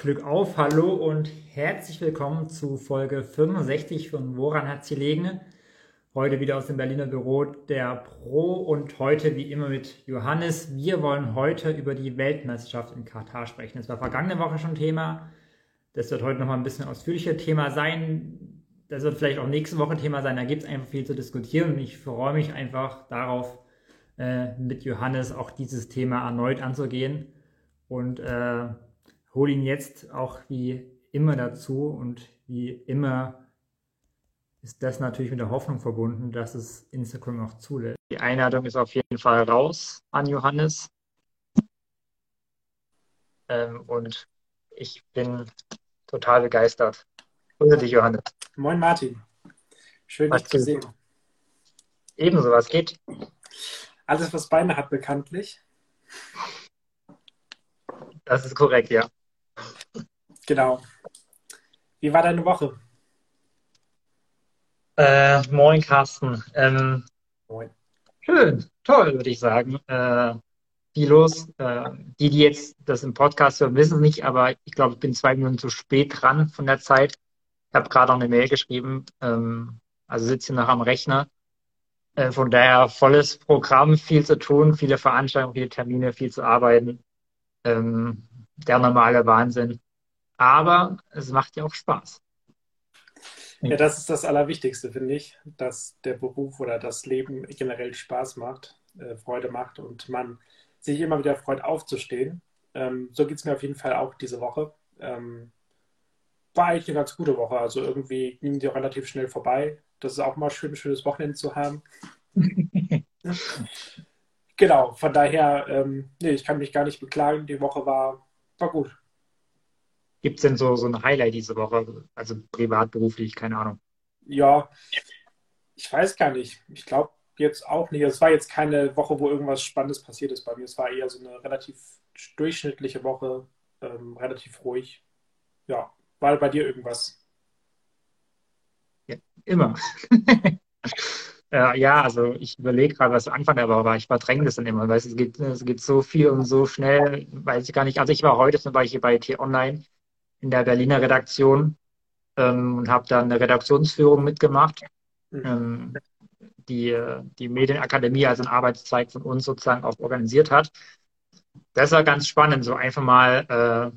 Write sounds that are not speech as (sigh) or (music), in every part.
Glück auf, hallo und herzlich willkommen zu Folge 65 von Woran hat sie liegen? Heute wieder aus dem Berliner Büro der Pro und heute wie immer mit Johannes. Wir wollen heute über die Weltmeisterschaft in Katar sprechen. Das war vergangene Woche schon Thema. Das wird heute nochmal ein bisschen ausführlicher Thema sein. Das wird vielleicht auch nächste Woche Thema sein. Da gibt es einfach viel zu diskutieren und ich freue mich einfach darauf, äh, mit Johannes auch dieses Thema erneut anzugehen und äh, hole ihn jetzt auch wie immer dazu und wie immer ist das natürlich mit der Hoffnung verbunden, dass es Instagram auch zulässt. Die Einladung ist auf jeden Fall raus an Johannes. Ähm, und ich bin total begeistert. Grüße dich, Johannes. Moin, Martin. Schön, dich zu sehen. Ebenso, was geht? Alles, was Beine hat, bekanntlich. Das ist korrekt, ja. Genau. Wie war deine Woche? Äh, moin, Carsten. Ähm, Moin. Schön, toll, würde ich sagen. Äh, viel los. Äh, die, die jetzt das im Podcast hören, wissen es nicht, aber ich glaube, ich bin zwei Minuten zu spät dran von der Zeit. Ich habe gerade noch eine Mail geschrieben, ähm, also sitze noch am Rechner. Äh, von daher volles Programm, viel zu tun, viele Veranstaltungen, viele Termine, viel zu arbeiten. Ähm, der normale Wahnsinn. Aber es macht ja auch Spaß. Ja, das ist das Allerwichtigste, finde ich, dass der Beruf oder das Leben generell Spaß macht, äh, Freude macht und man sich immer wieder freut, aufzustehen. Ähm, so geht es mir auf jeden Fall auch diese Woche. Ähm, war eigentlich eine ganz gute Woche. Also irgendwie ging die relativ schnell vorbei. Das ist auch mal schön, ein schönes Wochenende zu haben. (laughs) genau, von daher, ähm, nee, ich kann mich gar nicht beklagen. Die Woche war war gut. Gibt es denn so, so ein Highlight diese Woche? Also privat, beruflich, keine Ahnung. Ja, ich weiß gar nicht. Ich glaube jetzt auch nicht. Es war jetzt keine Woche, wo irgendwas Spannendes passiert ist bei mir. Es war eher so eine relativ durchschnittliche Woche, ähm, relativ ruhig. Ja, war bei dir irgendwas? Ja, immer. (laughs) Äh, ja, also ich überlege gerade, was Anfang der Woche war. Ich verdränge das dann immer, weil es geht, es geht so viel und so schnell, weiß ich gar nicht. Also ich war heute zum Beispiel bei T-Online in der Berliner Redaktion ähm, und habe da eine Redaktionsführung mitgemacht. Mhm. Ähm, die, die Medienakademie, also ein Arbeitszweig von uns sozusagen auch organisiert hat. Das war ganz spannend, so einfach mal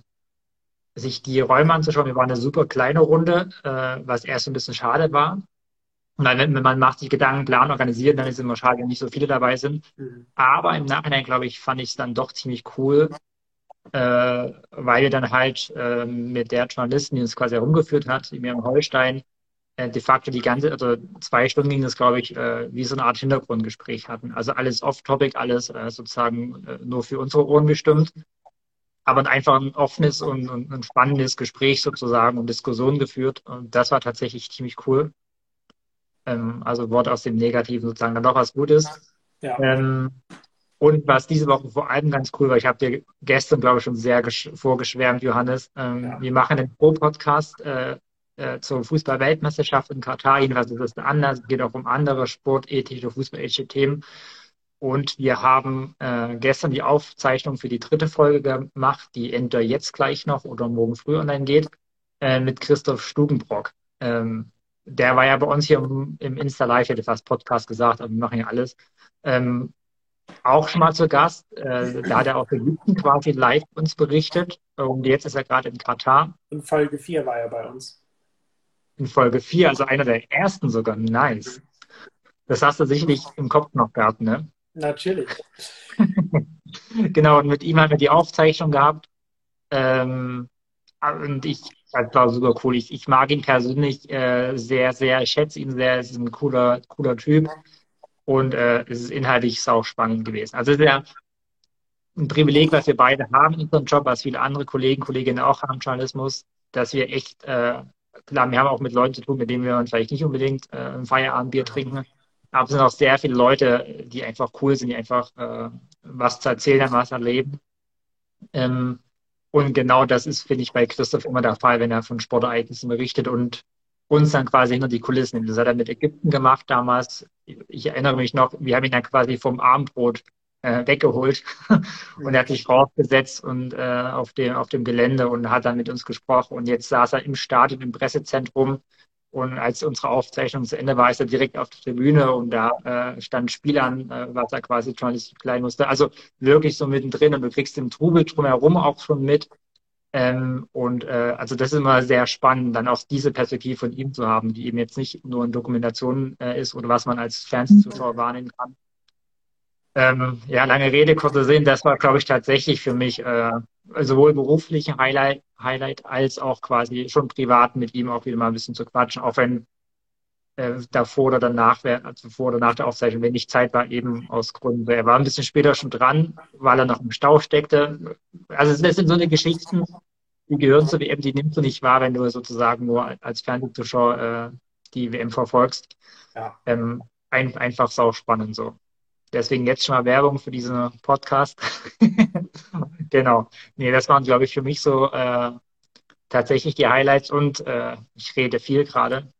äh, sich die Räume anzuschauen. Wir waren eine super kleine Runde, äh, was erst ein bisschen schade war. Und dann, wenn man macht sich Gedanken, Plan organisieren, dann ist es immer schade, wenn nicht so viele dabei sind. Mhm. Aber im Nachhinein, glaube ich, fand ich es dann doch ziemlich cool, äh, weil wir dann halt äh, mit der Journalistin, die uns quasi herumgeführt hat, die Miriam Holstein, äh, de facto die ganze, also zwei Stunden ging es, glaube ich, äh, wie so eine Art Hintergrundgespräch hatten. Also alles off-topic, alles äh, sozusagen äh, nur für unsere Ohren bestimmt. Aber einfach ein offenes und, und ein spannendes Gespräch sozusagen und Diskussion geführt. Und das war tatsächlich ziemlich cool. Ähm, also Wort aus dem Negativen sozusagen dann doch was Gutes. Ja. Ähm, und was diese Woche vor allem ganz cool war, ich habe dir gestern, glaube ich, schon sehr vorgeschwärmt, Johannes. Ähm, ja. Wir machen den Pro-Podcast äh, äh, zur Fußball-Weltmeisterschaft in Katar. Jedenfalls ist es anders. Es geht auch um andere sportethische, fußballethische Themen. Und wir haben äh, gestern die Aufzeichnung für die dritte Folge gemacht, die entweder jetzt gleich noch oder morgen früh online geht, äh, mit Christoph Stugenbrock. Ähm, der war ja bei uns hier im, im Insta Live, hätte fast Podcast gesagt, aber wir machen ja alles. Ähm, auch schon mal zu Gast. Äh, da hat er auch Ägypten quasi live uns berichtet. Und jetzt ist er gerade in Katar. In Folge 4 war er bei uns. In Folge 4, also einer der ersten sogar. Nice. Das hast du sicherlich im Kopf noch gehabt, ne? Natürlich. (laughs) genau, und mit ihm haben wir die Aufzeichnung gehabt. Ähm, und ich war cool. Ich, ich mag ihn persönlich äh, sehr, sehr. Ich schätze ihn sehr. Es ist ein cooler, cooler Typ. Und äh, es ist inhaltlich sau spannend gewesen. Also es ist ja ein Privileg, was wir beide haben in unserem Job, was viele andere Kollegen, Kolleginnen auch haben Journalismus, dass wir echt, äh, klar, wir haben auch mit Leuten zu tun, mit denen wir uns vielleicht nicht unbedingt äh, ein Feierabendbier trinken. Aber es sind auch sehr viele Leute, die einfach cool sind, die einfach äh, was zu erzählen haben, was erleben. Ähm, und genau das ist, finde ich, bei Christoph immer der Fall, wenn er von Sportereignissen berichtet und uns dann quasi hinter die Kulissen nimmt. Das hat er mit Ägypten gemacht damals. Ich erinnere mich noch, wir haben ihn dann quasi vom Abendbrot äh, weggeholt (laughs) und er hat sich rausgesetzt und äh, auf dem auf dem Gelände und hat dann mit uns gesprochen und jetzt saß er im Stadion im Pressezentrum und als unsere Aufzeichnung zu Ende war, ist er direkt auf der Tribüne und da äh, stand Spiel an, äh, was er quasi journalistisch klein musste. Also wirklich so mittendrin und du kriegst den Trubel drumherum auch schon mit. Ähm, und äh, also das ist immer sehr spannend, dann auch diese Perspektive von ihm zu haben, die eben jetzt nicht nur in Dokumentation äh, ist oder was man als Fernsehzuschauer wahrnehmen kann. Ähm, ja, lange Rede, kurzer Sinn, das war, glaube ich, tatsächlich für mich äh, sowohl beruflich ein Highlight, Highlight als auch quasi schon privat mit ihm auch wieder mal ein bisschen zu quatschen, auch wenn äh, davor oder danach, also vor oder nach der Aufzeichnung, wenn nicht Zeit war, eben aus Gründen. Er war ein bisschen später schon dran, weil er noch im Stau steckte. Also das sind so eine Geschichten, die gehören zur WM, die nimmst du nicht wahr, wenn du sozusagen nur als Fernsehzuschauer äh, die WM verfolgst. Ja. Ähm, ein, einfach sau spannend so. Deswegen jetzt schon mal Werbung für diesen Podcast. (laughs) genau. Nee, das waren, glaube ich, für mich so äh, tatsächlich die Highlights und äh, ich rede viel gerade.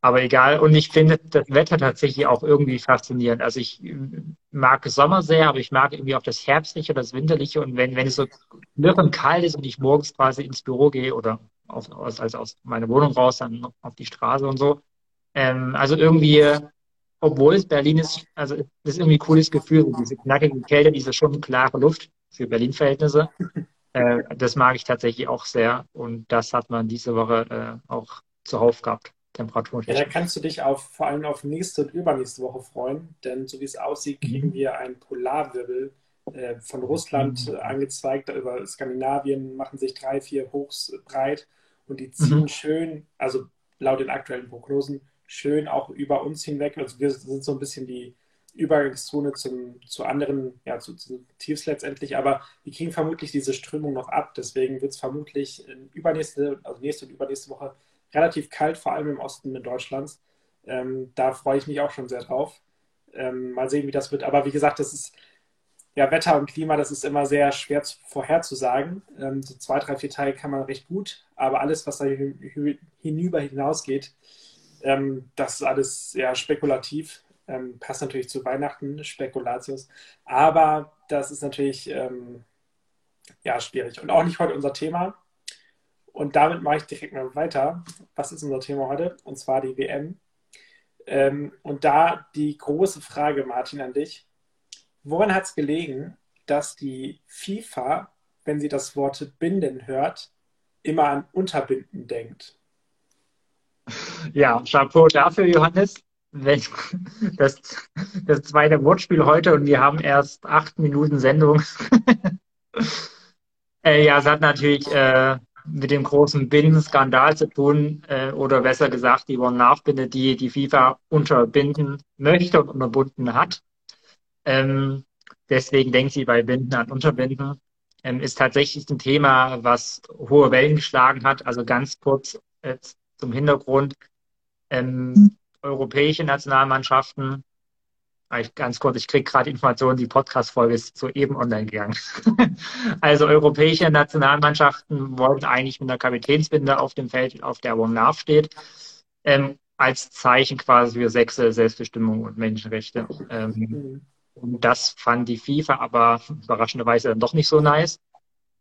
Aber egal. Und ich finde das Wetter tatsächlich auch irgendwie faszinierend. Also ich mag Sommer sehr, aber ich mag irgendwie auch das Herbstliche, das Winterliche. Und wenn, wenn es so und kalt ist und ich morgens quasi ins Büro gehe oder auf, aus, also aus meiner Wohnung raus, dann auf die Straße und so. Ähm, also irgendwie, obwohl es Berlin ist, also das ist irgendwie ein cooles Gefühl, diese knackige Kälte, diese schon klare Luft für Berlin-Verhältnisse. (laughs) Äh, das mag ich tatsächlich auch sehr. Und das hat man diese Woche äh, auch zuhauf gehabt. Temperatur. Ja, da kannst du dich auf, vor allem auf nächste und übernächste Woche freuen, denn so wie es aussieht, kriegen mhm. wir einen Polarwirbel äh, von Russland mhm. äh, angezweigt über Skandinavien, machen sich drei, vier Hochs breit und die ziehen mhm. schön, also laut den aktuellen Prognosen, schön auch über uns hinweg. Also wir sind so ein bisschen die Übergangszone zum, zu anderen, ja, zu, zu Tiefs letztendlich, aber wir kriegen vermutlich diese Strömung noch ab. Deswegen wird es vermutlich übernächste, also nächste und übernächste Woche relativ kalt, vor allem im Osten in Deutschlands. Ähm, da freue ich mich auch schon sehr drauf. Ähm, mal sehen, wie das wird. Aber wie gesagt, das ist ja Wetter und Klima, das ist immer sehr schwer zu, vorherzusagen. Ähm, so zwei, drei, vier Tage kann man recht gut, aber alles, was da hinüber hinausgeht, ähm, das ist alles sehr spekulativ. Ähm, passt natürlich zu Weihnachten, Spekulatius. Aber das ist natürlich ähm, ja schwierig. Und auch nicht heute unser Thema. Und damit mache ich direkt mal weiter. Was ist unser Thema heute? Und zwar die WM. Ähm, und da die große Frage, Martin, an dich. Woran hat es gelegen, dass die FIFA, wenn sie das Wort binden hört, immer an Unterbinden denkt? Ja, Chapeau dafür, Johannes. Das, das zweite Wortspiel heute und wir haben erst acht Minuten Sendung. (laughs) äh, ja, es hat natürlich äh, mit dem großen Bindenskandal zu tun, äh, oder besser gesagt, die One-Nachbinde, die die FIFA unterbinden möchte und unterbunden hat. Ähm, deswegen denkt sie bei Binden an Unterbinden. Ähm, ist tatsächlich ein Thema, was hohe Wellen geschlagen hat. Also ganz kurz äh, zum Hintergrund. Ähm, europäische Nationalmannschaften Ganz kurz, ich kriege gerade Informationen, die Podcast-Folge ist soeben online gegangen. (laughs) also europäische Nationalmannschaften wollten eigentlich mit einer Kapitänsbinde auf dem Feld, auf der One Love steht, ähm, als Zeichen quasi für Sexe, Selbstbestimmung und Menschenrechte. Ähm, und das fand die FIFA aber überraschenderweise dann doch nicht so nice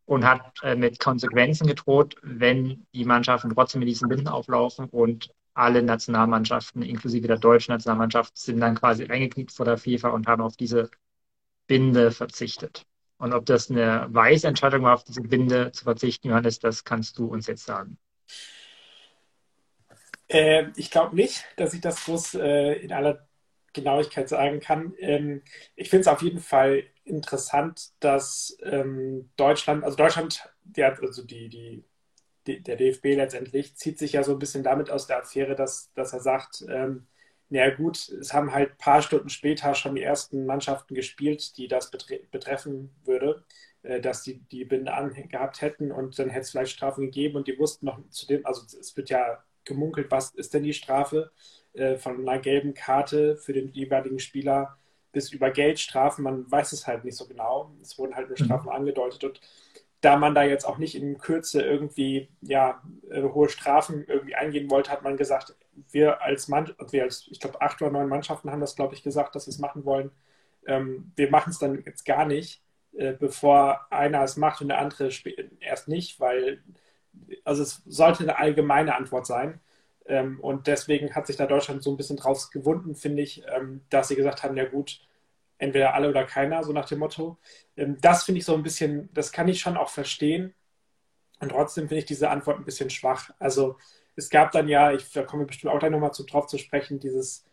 und hat äh, mit Konsequenzen gedroht, wenn die Mannschaften trotzdem mit diesen Binden auflaufen und alle Nationalmannschaften, inklusive der deutschen Nationalmannschaft, sind dann quasi eingeknickt vor der FIFA und haben auf diese Binde verzichtet. Und ob das eine weise Entscheidung war, auf diese Binde zu verzichten, Johannes, das kannst du uns jetzt sagen. Äh, ich glaube nicht, dass ich das groß äh, in aller Genauigkeit sagen kann. Ähm, ich finde es auf jeden Fall interessant, dass ähm, Deutschland, also Deutschland, die also die, die der DFB letztendlich zieht sich ja so ein bisschen damit aus der Affäre, dass, dass er sagt, ähm, naja gut, es haben halt ein paar Stunden später schon die ersten Mannschaften gespielt, die das betre betreffen würde, äh, dass die die Binde angehabt hätten und dann hätte es vielleicht Strafen gegeben und die wussten noch zu dem, also es wird ja gemunkelt, was ist denn die Strafe äh, von einer gelben Karte für den jeweiligen Spieler bis über Geldstrafen, man weiß es halt nicht so genau. Es wurden halt nur mhm. Strafen mhm. angedeutet und da man da jetzt auch nicht in Kürze irgendwie ja, äh, hohe Strafen irgendwie eingehen wollte, hat man gesagt, wir als Mann, wir als, ich glaube, acht oder neun Mannschaften haben das, glaube ich, gesagt, dass sie es machen wollen. ähm, wir machen es dann jetzt gar nicht, äh, bevor einer es macht und der andere erst nicht, weil also es sollte eine allgemeine Antwort sein. Ähm, und deswegen hat sich da Deutschland so ein bisschen draus gewunden, finde ich, ähm, dass sie gesagt haben, ja gut, entweder alle oder keiner, so nach dem Motto. Ähm, das finde ich so ein bisschen, das kann ich schon auch verstehen. Und trotzdem finde ich diese Antwort ein bisschen schwach. Also es gab dann ja, ich, da kommen wir bestimmt auch gleich nochmal zu, drauf zu sprechen, dieses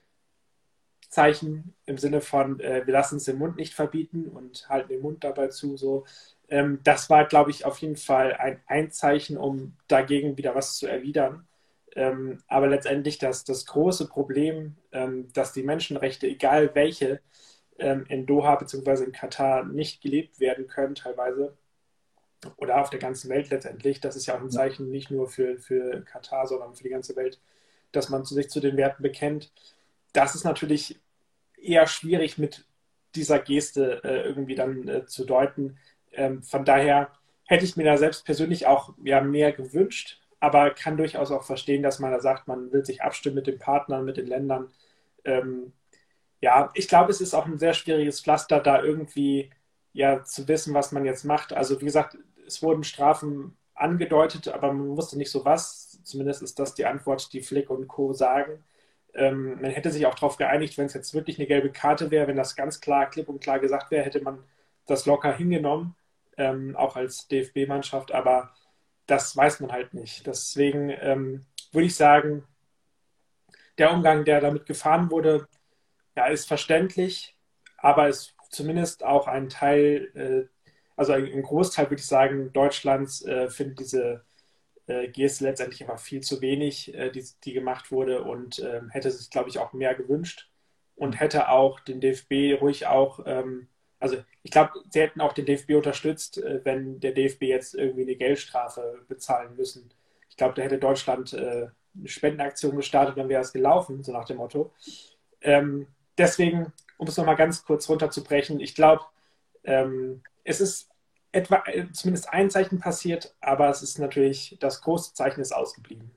Zeichen im Sinne von, äh, wir lassen es den Mund nicht verbieten und halten den Mund dabei zu. So. Ähm, das war, glaube ich, auf jeden Fall ein, ein Zeichen, um dagegen wieder was zu erwidern. Ähm, aber letztendlich das, das große Problem, ähm, dass die Menschenrechte, egal welche, ähm, in Doha bzw. in Katar nicht gelebt werden können, teilweise, oder auf der ganzen Welt letztendlich, das ist ja auch ein Zeichen nicht nur für, für Katar, sondern für die ganze Welt, dass man sich zu den Werten bekennt. Das ist natürlich eher schwierig mit dieser Geste äh, irgendwie dann äh, zu deuten. Ähm, von daher hätte ich mir da selbst persönlich auch ja, mehr gewünscht, aber kann durchaus auch verstehen, dass man da sagt, man will sich abstimmen mit den Partnern, mit den Ländern. Ähm, ja, ich glaube, es ist auch ein sehr schwieriges Pflaster, da irgendwie ja zu wissen, was man jetzt macht. Also wie gesagt, es wurden Strafen angedeutet, aber man wusste nicht so was. Zumindest ist das die Antwort, die Flick und Co. sagen. Ähm, man hätte sich auch darauf geeinigt, wenn es jetzt wirklich eine gelbe Karte wäre, wenn das ganz klar, klipp und klar gesagt wäre, hätte man das locker hingenommen, ähm, auch als DFB-Mannschaft. Aber das weiß man halt nicht. Deswegen ähm, würde ich sagen, der Umgang, der damit gefahren wurde, ja, ist verständlich, aber ist zumindest auch ein Teil, äh, also ein, Großteil, würde ich sagen, Deutschlands äh, findet diese äh, Geste letztendlich einfach viel zu wenig, äh, die, die gemacht wurde und ähm, hätte sich, glaube ich, auch mehr gewünscht und hätte auch den DFB ruhig auch ähm, also ich glaube, sie hätten auch den DFB unterstützt, äh, wenn der DFB jetzt irgendwie eine Geldstrafe bezahlen müssen. Ich glaube, da hätte Deutschland äh, eine Spendenaktion gestartet, dann wäre es gelaufen, so nach dem Motto. Ähm, deswegen, um es nochmal ganz kurz runterzubrechen, ich glaube, ähm, es ist etwa äh, zumindest ein Zeichen passiert, aber es ist natürlich, das große Zeichen ist ausgeblieben.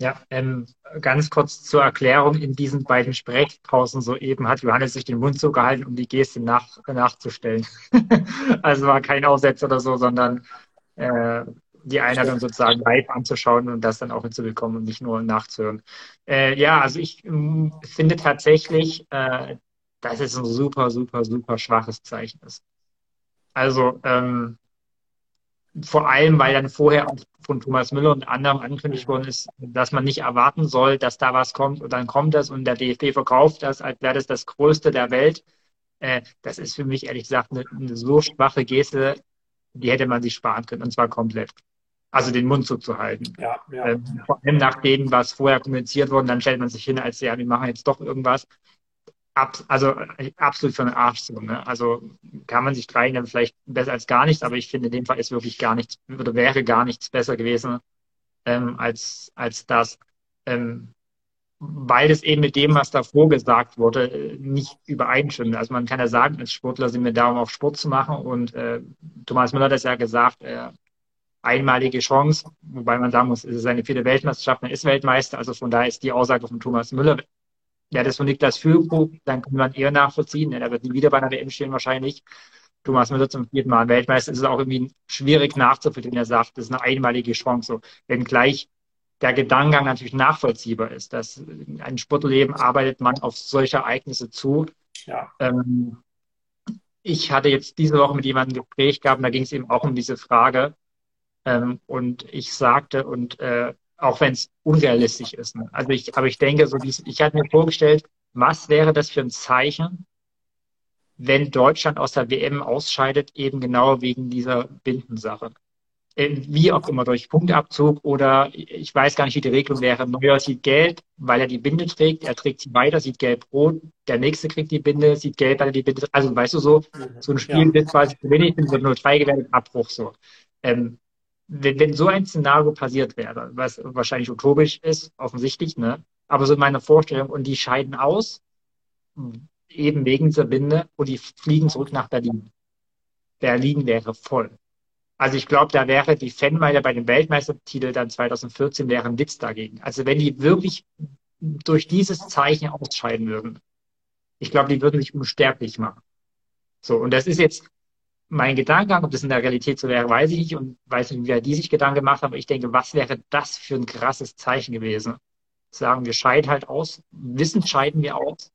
Ja, ähm, ganz kurz zur Erklärung. In diesen beiden Sprechpausen soeben hat Johannes sich den Mund zugehalten, um die Geste nach, nachzustellen. (laughs) also war kein Aufsetzer oder so, sondern äh, die Einladung sozusagen live anzuschauen und das dann auch hinzubekommen und nicht nur nachzuhören. Äh, ja, also ich äh, finde tatsächlich, äh, dass es ein super, super, super schwaches Zeichen ist. Also ähm, vor allem, weil dann vorher auch von Thomas Müller und anderen angekündigt worden ist, dass man nicht erwarten soll, dass da was kommt und dann kommt das und der DFB verkauft das, als wäre das das Größte der Welt. Äh, das ist für mich ehrlich gesagt eine, eine, so schwache Geste, die hätte man sich sparen können und zwar komplett. Also den Mund zuzuhalten. Ja, ja. Ähm, vor allem nach dem, was vorher kommuniziert wurde, dann stellt man sich hin, als ja, wir machen jetzt doch irgendwas ab, also absolut für den Arsch so. Ne? Also kann man sich streiten, vielleicht besser als gar nichts, aber ich finde, in dem Fall ist wirklich gar nichts, oder wäre gar nichts besser gewesen ähm, als, als das. Ähm, weil es eben mit dem, was davor gesagt wurde, nicht übereinstimmt. Also man kann ja sagen, als Sportler sind wir da, um auch Sport zu machen. Und äh, Thomas Müller hat das ja gesagt, äh, einmalige Chance, wobei man sagen muss, es ist seine vierte Weltmeisterschaft, er ist Weltmeister. Also von daher ist die Aussage von Thomas Müller ja, das von Niklas Füllkrug, dann kann man eher nachvollziehen. Er wird nie wieder bei einer WM stehen wahrscheinlich. Thomas Müller zum vierten Mal Weltmeister. Es ist auch irgendwie schwierig nachzuvollziehen. Er sagt, das ist eine einmalige Chance. So, wenngleich der Gedankengang natürlich nachvollziehbar ist, dass ein Sportleben arbeitet man auf solche Ereignisse zu. Ja. Ähm, ich hatte jetzt diese Woche mit jemandem ein Gespräch gehabt, und da ging es eben auch um diese Frage. Ähm, und ich sagte, und äh, auch wenn es unrealistisch ist. Ne? Also ich, aber ich denke, so wie ich hatte mir vorgestellt, was wäre das für ein Zeichen, wenn Deutschland aus der WM ausscheidet, eben genau wegen dieser Bindensache. Äh, wie auch immer, durch Punktabzug oder ich weiß gar nicht, wie die Regelung wäre. Neuer sieht gelb, weil er die Binde trägt, er trägt sie weiter, sieht gelb-rot, der nächste kriegt die Binde, sieht gelb, weil er die Binde Also weißt du so, so ein Spiel wird quasi zu wenig, wird nur drei gewertet, Abbruch so. Ähm, wenn, wenn so ein Szenario passiert wäre, was wahrscheinlich utopisch ist, offensichtlich, ne? Aber so in meiner Vorstellung, und die scheiden aus, eben wegen dieser Binde, und die fliegen zurück nach Berlin. Berlin wäre voll. Also ich glaube, da wäre die Fanmeile bei dem Weltmeistertitel dann 2014 wäre ein Witz dagegen. Also wenn die wirklich durch dieses Zeichen ausscheiden würden, ich glaube, die würden sich unsterblich machen. So, und das ist jetzt mein Gedankengang, ob das in der Realität so wäre, weiß ich nicht und weiß nicht, wer die sich Gedanken gemacht haben. Aber ich denke, was wäre das für ein krasses Zeichen gewesen? Sagen wir scheiden halt aus, wissen scheiden wir aus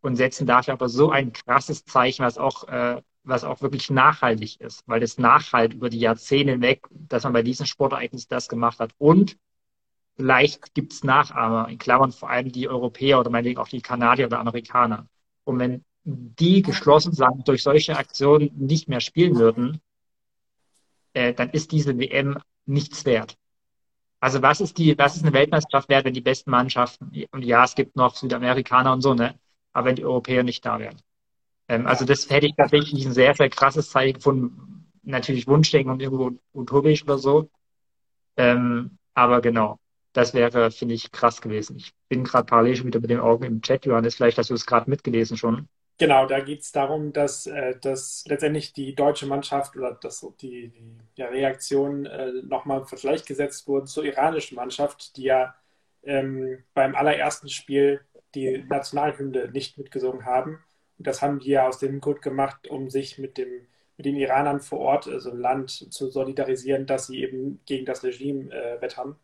und setzen dafür aber so ein krasses Zeichen, was auch, äh, was auch wirklich nachhaltig ist, weil das nachhalt über die Jahrzehnte hinweg, dass man bei diesem Sportereignis das gemacht hat. Und vielleicht gibt es Nachahmer, in Klammern vor allem die Europäer oder meinetwegen auch die Kanadier oder Amerikaner. Und wenn die geschlossen sagen, durch solche Aktionen nicht mehr spielen würden, äh, dann ist diese WM nichts wert. Also was ist die, was ist eine Weltmeisterschaft wert, wenn die besten Mannschaften, und ja, es gibt noch Südamerikaner und so, ne, aber wenn die Europäer nicht da wären. Ähm, also das hätte ich tatsächlich ein sehr, sehr krasses Zeichen gefunden. Natürlich Wunschdenken und irgendwo utopisch oder so. Ähm, aber genau, das wäre, finde ich, krass gewesen. Ich bin gerade parallel schon wieder mit den Augen im Chat, Johannes, vielleicht hast du es gerade mitgelesen schon. Genau, da geht es darum, dass, äh, dass letztendlich die deutsche Mannschaft oder dass die, die Reaktion äh, nochmal im Vergleich gesetzt wurden zur iranischen Mannschaft, die ja ähm, beim allerersten Spiel die Nationalhymne nicht mitgesungen haben. Und das haben die ja aus dem Grund gemacht, um sich mit, dem, mit den Iranern vor Ort, also im Land, zu solidarisieren, dass sie eben gegen das Regime äh, wettern.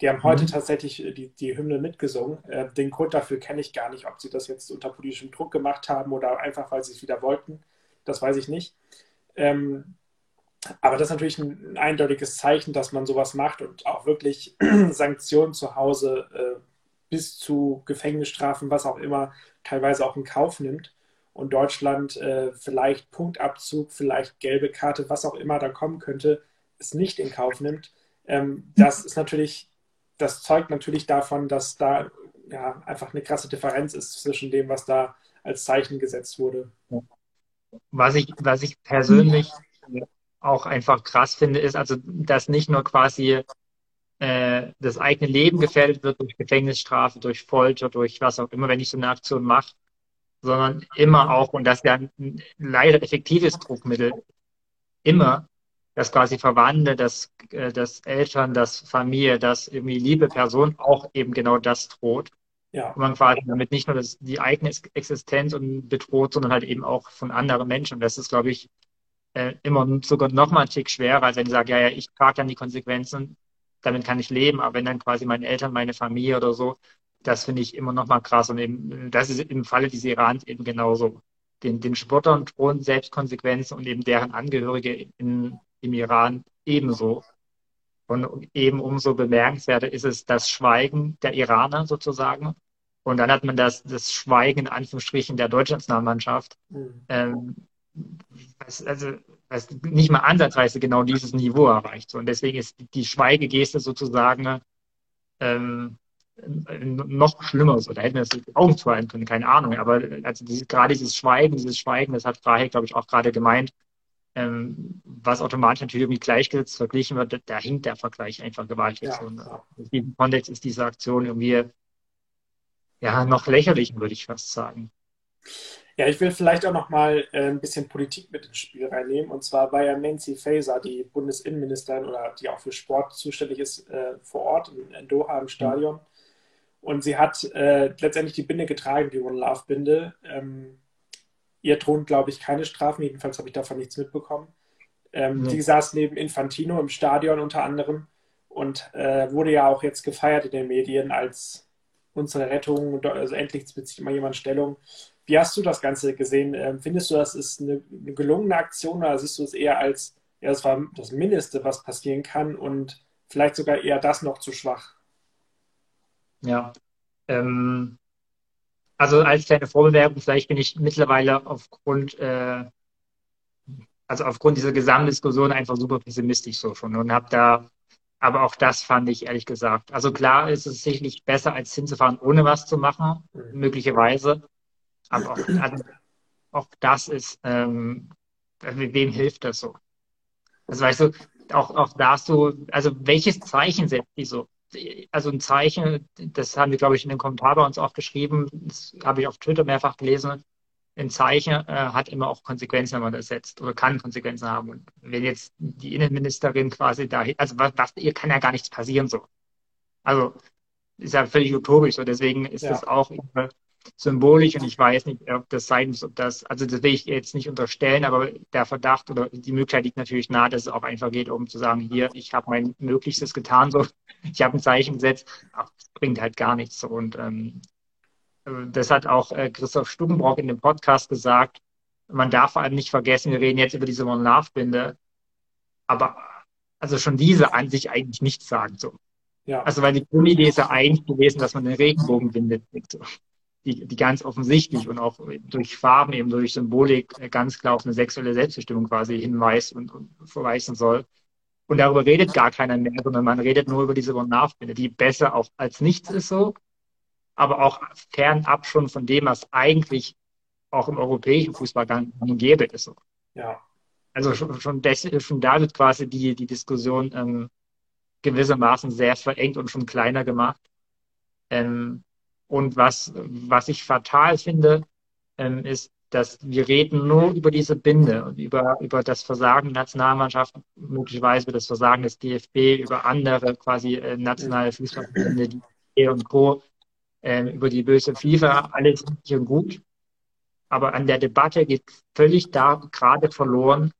Die haben heute mhm. tatsächlich äh, die, die Hymne mitgesungen. Äh, den Grund dafür kenne ich gar nicht, ob sie das jetzt unter politischem Druck gemacht haben oder einfach, weil sie es wieder wollten. Das weiß ich nicht. Ähm, aber das ist natürlich ein, ein, eindeutiges Zeichen, dass man sowas macht und auch wirklich (clears throat) Sanktionen zu Hause äh, bis zu Gefängnisstrafen, was auch immer, teilweise auch in Kauf nimmt. Und Deutschland äh, vielleicht Punktabzug, vielleicht gelbe Karte, was auch immer da kommen könnte, es nicht in Kauf nimmt. Ähm, das ist natürlich das zeugt natürlich davon, dass da ja, einfach eine krasse Differenz ist zwischen dem, was da als Zeichen gesetzt wurde. Was ich, was ich persönlich auch einfach krass finde, ist also, dass nicht nur quasi äh, das eigene Leben gefährdet wird durch Gefängnisstrafe, durch Folter, durch was auch immer, wenn ich so eine Aktion mache, sondern immer auch, und das ist ja ein leider effektives Druckmittel, immer dass quasi Verwandte, dass, äh, dass Eltern, dass Familie, dass irgendwie liebe Person auch eben genau das droht. Ja. Und man quasi damit nicht nur das, die eigene Existenz und bedroht, sondern halt eben auch von anderen Menschen. Und das ist, glaube ich, äh, immer sogar noch mal ein Tick schwerer, als wenn ich sage, ja, ja, ich trage dann die Konsequenzen, damit kann ich leben. Aber wenn dann quasi meine Eltern, meine Familie oder so, das finde ich immer noch mal krass. Und eben, das ist im Falle dieses Irans eben genauso. Den, den Sportlern drohen Selbstkonsequenzen und eben deren Angehörige in, im Iran ebenso. Und eben umso bemerkenswerter ist es das Schweigen der Iraner sozusagen. Und dann hat man das, das Schweigen in Anführungsstrichen der deutschen Nationalmannschaft, mhm. ähm, was, also was nicht mal ansatzweise genau dieses Niveau erreicht. So, und deswegen ist die Schweigegeste sozusagen ähm, noch schlimmer. So, da hätten wir das Augen zuhalten können, keine Ahnung. Aber also dieses, gerade dieses Schweigen, dieses Schweigen, das hat Frahe, glaube ich, auch gerade gemeint, ähm, was automatisch natürlich irgendwie gleichgesetzt verglichen wird, da hinkt der Vergleich einfach gewaltig. Ja. Und in diesem Kontext ist diese Aktion irgendwie ja noch lächerlich, würde ich fast sagen. Ja, ich will vielleicht auch noch mal äh, ein bisschen Politik mit ins Spiel reinnehmen. Und zwar war ja Nancy Faeser, die Bundesinnenministerin oder die auch für Sport zuständig ist, äh, vor Ort in, in, Doha im Stadion. Und sie hat äh, letztendlich die Binde getragen, die One Love Binde. Ähm, Ihr drohen, glaube ich, keine Strafen. Jedenfalls habe ich davon nichts mitbekommen. Ähm, nee. Sie saß neben Infantino im Stadion unter anderem und äh, wurde ja auch jetzt gefeiert in den Medien als unsere Rettung. Also endlich bezieht mal jemand Stellung. Wie hast du das Ganze gesehen? Ähm, findest du, das ist eine, eine, gelungene Aktion oder siehst du es eher als, ja, das war das Mindeste, was passieren kann und vielleicht sogar eher das noch zu schwach? Ja, ähm, also als kleine Vorbewerbung, vielleicht bin ich mittlerweile aufgrund, äh, also aufgrund dieser Gesamtdiskussion einfach super pessimistisch so schon und habe da, aber auch das fand ich ehrlich gesagt. Also klar ist es sicherlich besser, als hinzufahren, ohne was zu machen, mhm. möglicherweise. Aber auch, also, auch das ist, ähm, wem hilft das so? Also weißt du, auch, auch da so, also welches Zeichen setzt die so? Also ein Zeichen, das haben wir, glaube ich, in den Kommentaren bei uns auch geschrieben, das habe ich auf Twitter mehrfach gelesen, ein Zeichen äh, hat immer auch Konsequenzen, wenn man das setzt oder kann Konsequenzen haben. Und wenn jetzt die Innenministerin quasi da, also was, was, ihr kann ja gar nichts passieren so. Also ist ja völlig utopisch so. Deswegen ist ja. das auch symbolisch und ich weiß nicht, ob das sein muss, ob das, also das will ich jetzt nicht unterstellen, aber der Verdacht oder die Möglichkeit liegt natürlich nahe, dass es auch einfach geht, um zu sagen, hier, ich habe mein Möglichstes getan, so, (laughs) ich habe ein Zeichen gesetzt, aber das bringt halt gar nichts und ähm, das hat auch äh, Christoph Stubenbrock in dem Podcast gesagt, man darf vor allem nicht vergessen, wir reden jetzt über diese Monarchbinde, aber also schon diese an sich eigentlich nichts sagen. So. Ja. Also weil die Grundidee ist ja eigentlich gewesen, dass man den Regenbogen bindet. So. Die, die ganz offensichtlich und auch durch Farben, eben durch Symbolik äh, ganz klar auf eine sexuelle Selbstbestimmung quasi hinweist und, und verweisen soll. Und darüber redet gar keiner mehr, sondern man redet nur über diese Monarchbinde, die besser auch als nichts ist so, aber auch fernab schon von dem, was eigentlich auch im europäischen Fußball gang und gäbe ist. So. Ja. Also schon, schon, des, schon da wird quasi die, die Diskussion ähm, gewissermaßen sehr verengt und schon kleiner gemacht. Ähm, und was, was ich fatal finde, ähm, ist, dass wir reden nur über diese Binde und über, über das Versagen der Nationalmannschaft, möglicherweise über das Versagen des DFB, über andere quasi äh, nationale Fußballverbände, die E und Co., äh, über die böse FIFA, alles hier gut. Aber an der Debatte geht völlig da gerade verloren,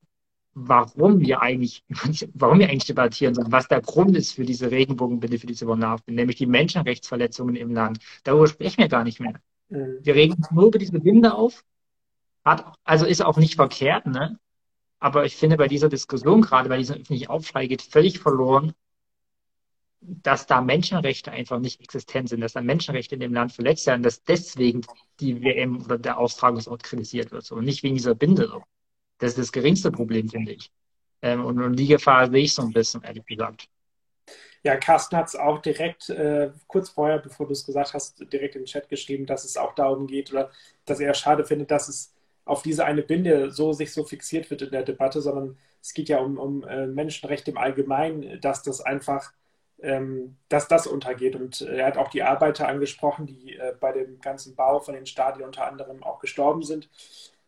warum wir eigentlich, (laughs) warum wir eigentlich debattieren sollen, was der Grund ist für diese Regenbogenbinde, für diese Bonafbinde, nämlich die Menschenrechtsverletzungen im Land. Darüber sprechen wir gar nicht mehr. Mhm. Wir regen uns nur über diese Binde auf. Hat, also ist auch nicht verkehrt, ne? Aber ich finde, bei dieser Diskussion, gerade bei diesem öffentlichen Aufschrei, geht völlig verloren, dass da Menschenrechte einfach nicht existent sind, dass da Menschenrechte in dem Land verletzt werden, dass deswegen die WM oder der Austragungsort kritisiert wird so, und nicht wegen dieser Binde. So. Das ist das geringste Problem, finde ich. Ähm, und, und die Gefahr sehe ich so ein bisschen, ehrlich gesagt. Ja, Carsten hat es auch direkt, äh, kurz vorher, bevor du es gesagt hast, direkt den Chat geschrieben, dass es auch darum geht oder dass er schade findet, dass es auf diese eine Binde so sich so fixiert wird in der Debatte, sondern es geht ja um, um äh, Menschenrechte im Allgemeinen, dass das einfach, ähm, dass das untergeht. Und äh, er hat auch die Arbeiter angesprochen, die äh, bei dem ganzen Bau von den Stadien unter anderem auch gestorben sind.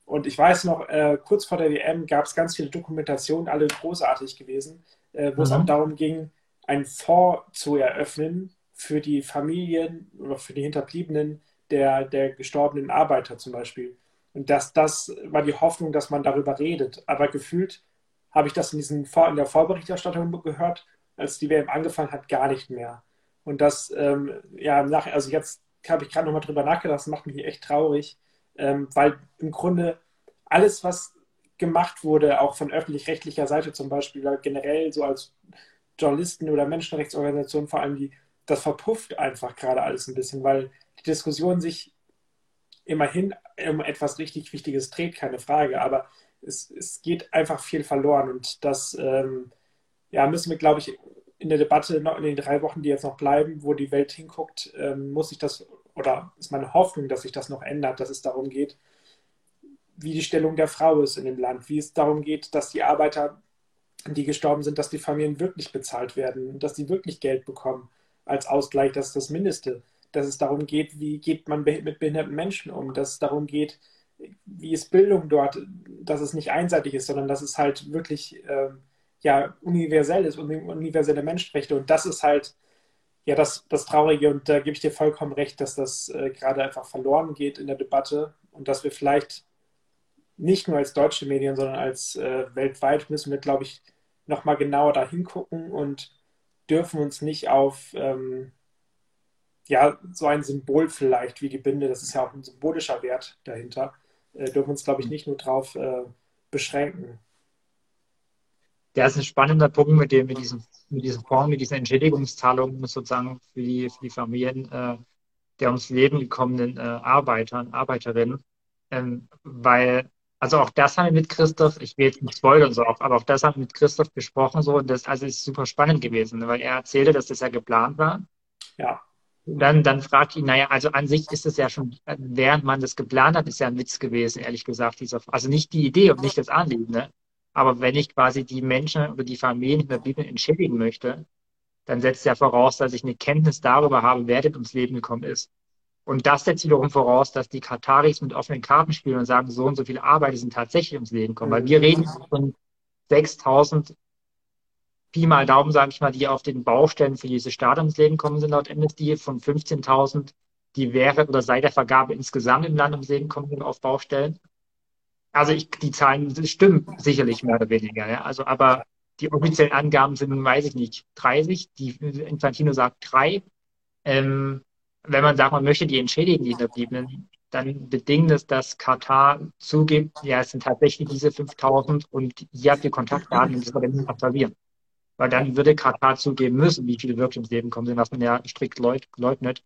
Und ich weiß noch, äh, kurz vor der WM gab es ganz viele Dokumentationen, alle großartig gewesen, äh, wo mhm. es auch darum ging, einen Fonds zu eröffnen für die Familien oder für die Hinterbliebenen der, der gestorbenen Arbeiter zum Beispiel. Und das, das war die Hoffnung, dass man darüber redet. Aber gefühlt habe ich das in, diesen, in der Vorberichterstattung gehört, als die WM angefangen hat, gar nicht mehr. Und das, ähm, ja, nach, also jetzt habe ich gerade nochmal drüber nachgedacht, das macht mich echt traurig, ähm, weil im Grunde alles, was gemacht wurde, auch von öffentlich-rechtlicher Seite zum Beispiel, oder generell so als Journalisten oder Menschenrechtsorganisationen vor allem, die, das verpufft einfach gerade alles ein bisschen, weil die Diskussion sich immerhin um etwas richtig Wichtiges dreht, keine Frage, aber es, es geht einfach viel verloren und das ähm, ja, müssen wir, glaube ich, in der Debatte noch in den drei Wochen, die jetzt noch bleiben, wo die Welt hinguckt, ähm, muss sich das oder ist meine Hoffnung, dass sich das noch ändert, dass es darum geht, wie die Stellung der Frau ist in dem Land, wie es darum geht, dass die Arbeiter, die gestorben sind, dass die Familien wirklich bezahlt werden, dass sie wirklich Geld bekommen als Ausgleich, das ist das Mindeste. Dass es darum geht, wie geht man mit behinderten Menschen um, dass es darum geht, wie ist Bildung dort, dass es nicht einseitig ist, sondern dass es halt wirklich äh, ja, universell ist, universelle Menschenrechte. Und das ist halt ja, das, das Traurige und da gebe ich dir vollkommen recht, dass das äh, gerade einfach verloren geht in der Debatte und dass wir vielleicht nicht nur als deutsche Medien, sondern als äh, weltweit müssen wir, glaube ich, nochmal genauer da hingucken und dürfen uns nicht auf ähm, ja, so ein Symbol vielleicht wie die Binde, das ist ja auch ein symbolischer Wert dahinter, äh, dürfen uns, glaube ich, nicht nur darauf äh, beschränken der ist ein spannender Punkt mit dem, mit diesem, mit diesem Fonds, mit diesen Entschädigungszahlungen sozusagen für die, für die Familien äh, der ums Leben gekommenen äh, Arbeiter Arbeiterinnen. Ähm, weil, also auch das haben wir mit Christoph, ich will jetzt nicht spoilern so auch, aber auch das haben wir mit Christoph besprochen so und das also ist super spannend gewesen, weil er erzählte, dass das ja geplant war. Ja. Und dann, dann fragt ihn, naja, also an sich ist es ja schon, während man das geplant hat, ist ja ein Witz gewesen, ehrlich gesagt, dieser, also nicht die Idee und nicht das Anliegen, ne? Aber wenn ich quasi die Menschen oder die Familien in der Bibel entschädigen möchte, dann setzt ja voraus, dass ich eine Kenntnis darüber habe, wer denn ums Leben gekommen ist. Und das setzt wiederum voraus, dass die Kataris mit offenen Karten spielen und sagen, so und so viele Arbeiter sind tatsächlich ums Leben gekommen. Weil wir reden von 6000 Pi mal Daumen, sage ich mal, die auf den Baustellen für diese Staaten ums Leben gekommen sind, laut MSD, von 15.000 die während oder seit der Vergabe insgesamt im Land umsehen kommen auf Baustellen. Also ich, die Zahlen stimmen sicherlich mehr oder weniger. Ja? Also aber die offiziellen Angaben sind, weiß ich nicht, 30. Die Infantino sagt drei. Ähm, wenn man sagt, man möchte die entschädigen, die Hinterbliebenen, dann bedingt es, dass Katar zugibt, ja, es sind tatsächlich diese 5000 und hier habt ihr Kontaktdaten und das soll nicht absolvieren. Weil dann würde Katar zugeben müssen, wie viele wirklich ins Leben kommen sind, was man ja strikt leugnet.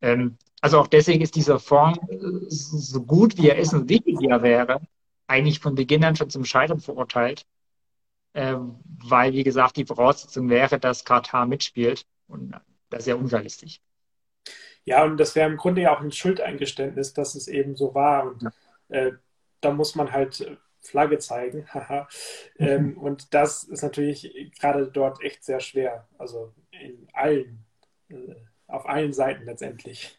Ähm, also auch deswegen ist dieser Fonds, äh, so gut wie er ist und wichtig wie er wäre, eigentlich von Beginn an schon zum Scheitern verurteilt, äh, weil, wie gesagt, die Voraussetzung wäre, dass Katar mitspielt. Und das ist ja unrealistisch. Ja, und das wäre im Grunde ja auch ein Schuldeingeständnis, dass es eben so war. Und äh, da muss man halt Flagge zeigen. (laughs) ähm, (laughs) und das ist natürlich gerade dort echt sehr schwer. Also in allen, äh, auf allen Seiten letztendlich.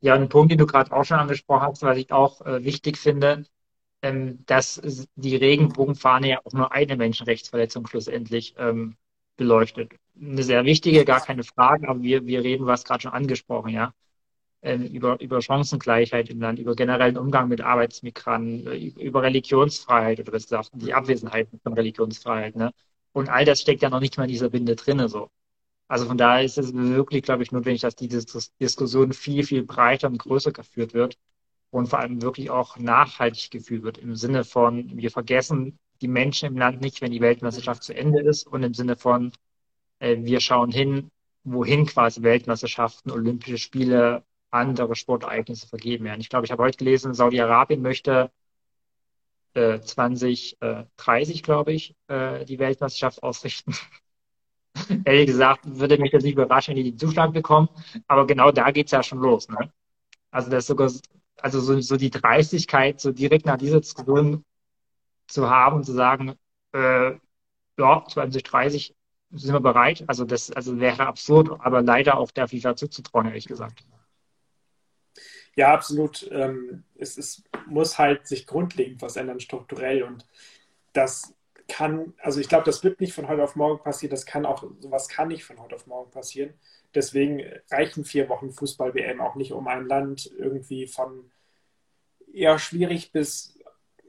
Ja, ein Punkt, den du gerade auch schon angesprochen hast, was ich auch äh, wichtig finde, ähm, dass die Regenbogenfahne ja auch nur eine Menschenrechtsverletzung schlussendlich ähm, beleuchtet. Eine sehr wichtige, gar keine Frage, aber wir, wir reden, was gerade schon angesprochen, ja. Ähm, über, über Chancengleichheit im Land, über generellen Umgang mit Arbeitsmigranten, äh, über Religionsfreiheit oder besser gesagt, die Abwesenheit von Religionsfreiheit, ne. Und all das steckt ja noch nicht mal in dieser Binde drinne, so. Also von daher ist es wirklich, glaube ich, notwendig, dass diese Diskussion viel, viel breiter und größer geführt wird und vor allem wirklich auch nachhaltig geführt wird im Sinne von, wir vergessen die Menschen im Land nicht, wenn die Weltmeisterschaft zu Ende ist und im Sinne von, äh, wir schauen hin, wohin quasi Weltmeisterschaften, Olympische Spiele, andere Sportereignisse vergeben werden. Ich glaube, ich habe heute gelesen, Saudi-Arabien möchte äh, 2030, äh, glaube ich, äh, die Weltmeisterschaft ausrichten. Ehrlich gesagt, würde mich das nicht überraschen, wenn die den Zuschlag bekommen. Aber genau da geht es ja schon los. Ne? Also das sogar, also so, so die Dreistigkeit, so direkt nach dieser Diskussion zu haben und zu sagen, äh, ja, 2030 sind wir bereit. Also das also wäre absurd, aber leider auch der FIFA zuzutrauen, ehrlich gesagt. Ja, absolut. Ähm, es, es muss halt sich grundlegend was ändern, strukturell. Und das kann, also ich glaube, das wird nicht von heute auf morgen passieren. Das kann auch, sowas kann nicht von heute auf morgen passieren. Deswegen reichen vier Wochen Fußball-WM auch nicht, um ein Land irgendwie von eher schwierig bis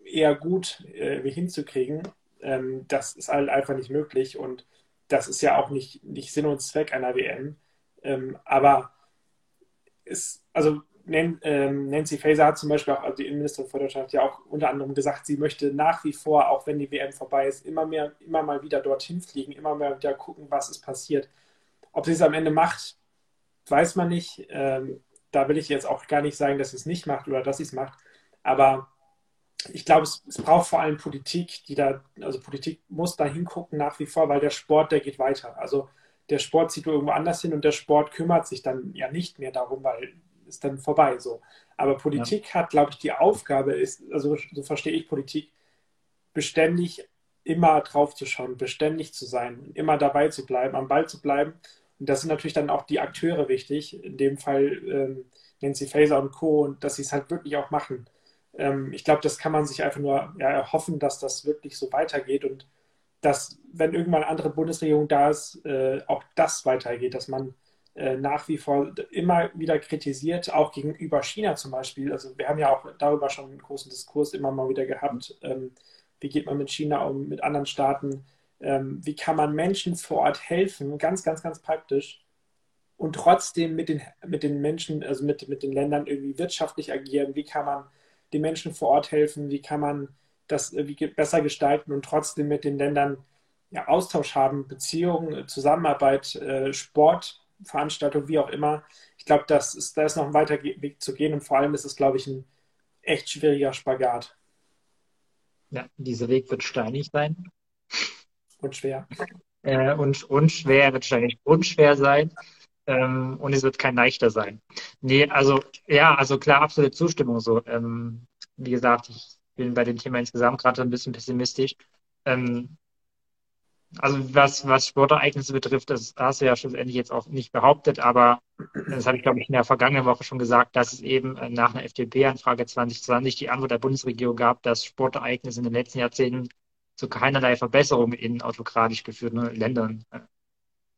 eher gut äh, hinzukriegen. Ähm, das ist halt einfach nicht möglich und das ist ja auch nicht, nicht Sinn und Zweck einer WM. Ähm, aber es, also Nancy Faeser hat zum Beispiel auch, also die Innenministerin von Deutschland hat ja auch unter anderem gesagt, sie möchte nach wie vor, auch wenn die WM vorbei ist, immer mehr, immer mal wieder dorthin fliegen, immer mal wieder gucken, was ist passiert. Ob sie es am Ende macht, weiß man nicht. Ähm, da will ich jetzt auch gar nicht sagen, dass sie es nicht macht oder dass sie es macht. Aber ich glaube, es, es, braucht vor allem Politik, die da, also Politik muss da hingucken nach wie vor, weil der Sport, der geht weiter. Also der Sport zieht irgendwo anders hin und der Sport kümmert sich dann ja nicht mehr darum, weil ist dann vorbei so. Aber Politik ja. hat, glaube ich, die Aufgabe ist, also so verstehe ich Politik, beständig immer drauf zu schauen, beständig zu sein, immer dabei zu bleiben, am Ball zu bleiben. Und das sind natürlich dann auch die Akteure wichtig, in dem Fall ähm, Nancy Faeser und Co., und dass sie es halt wirklich auch machen ähm, ich glaube, das kann man sich einfach nur ja, erhoffen, dass das wirklich so weitergeht und dass, wenn irgendwann eine andere Bundesregierung da ist, äh, auch das weitergeht, dass man nach wie vor immer wieder kritisiert, auch gegenüber China zum Beispiel. Also wir haben ja auch darüber schon einen großen Diskurs immer mal wieder gehabt. Ähm, wie geht man mit China um, mit anderen Staaten? Ähm, wie kann man Menschen vor Ort helfen? Ganz, ganz, ganz praktisch. Und trotzdem mit den, mit den Menschen, also mit, mit den Ländern irgendwie wirtschaftlich agieren. Wie kann man den Menschen vor Ort helfen, wie kann man das wie besser gestalten und trotzdem mit den Ländern ja, Austausch haben, Beziehungen, Zusammenarbeit, äh, Sport, Veranstaltungen, wie auch immer. Ich glaube, da ist noch ein weiter Weg zu gehen und vor allem ist es, glaube ich, ein echt schwieriger Spagat. Ja, dieser Weg wird steinig sein. Und schwer. Äh, und, und schwer, wird steinig und schwer sein. Ähm, und es wird kein leichter sein. Nee, also ja, also klar, absolute Zustimmung so. Ähm, wie gesagt, ich bin bei dem Thema insgesamt gerade ein bisschen pessimistisch. Ähm, also was, was Sportereignisse betrifft, das hast du ja schlussendlich jetzt auch nicht behauptet, aber das habe ich, glaube ich, in der vergangenen Woche schon gesagt, dass es eben äh, nach einer FDP-Anfrage 2020 die Antwort der Bundesregierung gab, dass Sportereignisse in den letzten Jahrzehnten zu keinerlei Verbesserung in autokratisch geführten Ländern äh,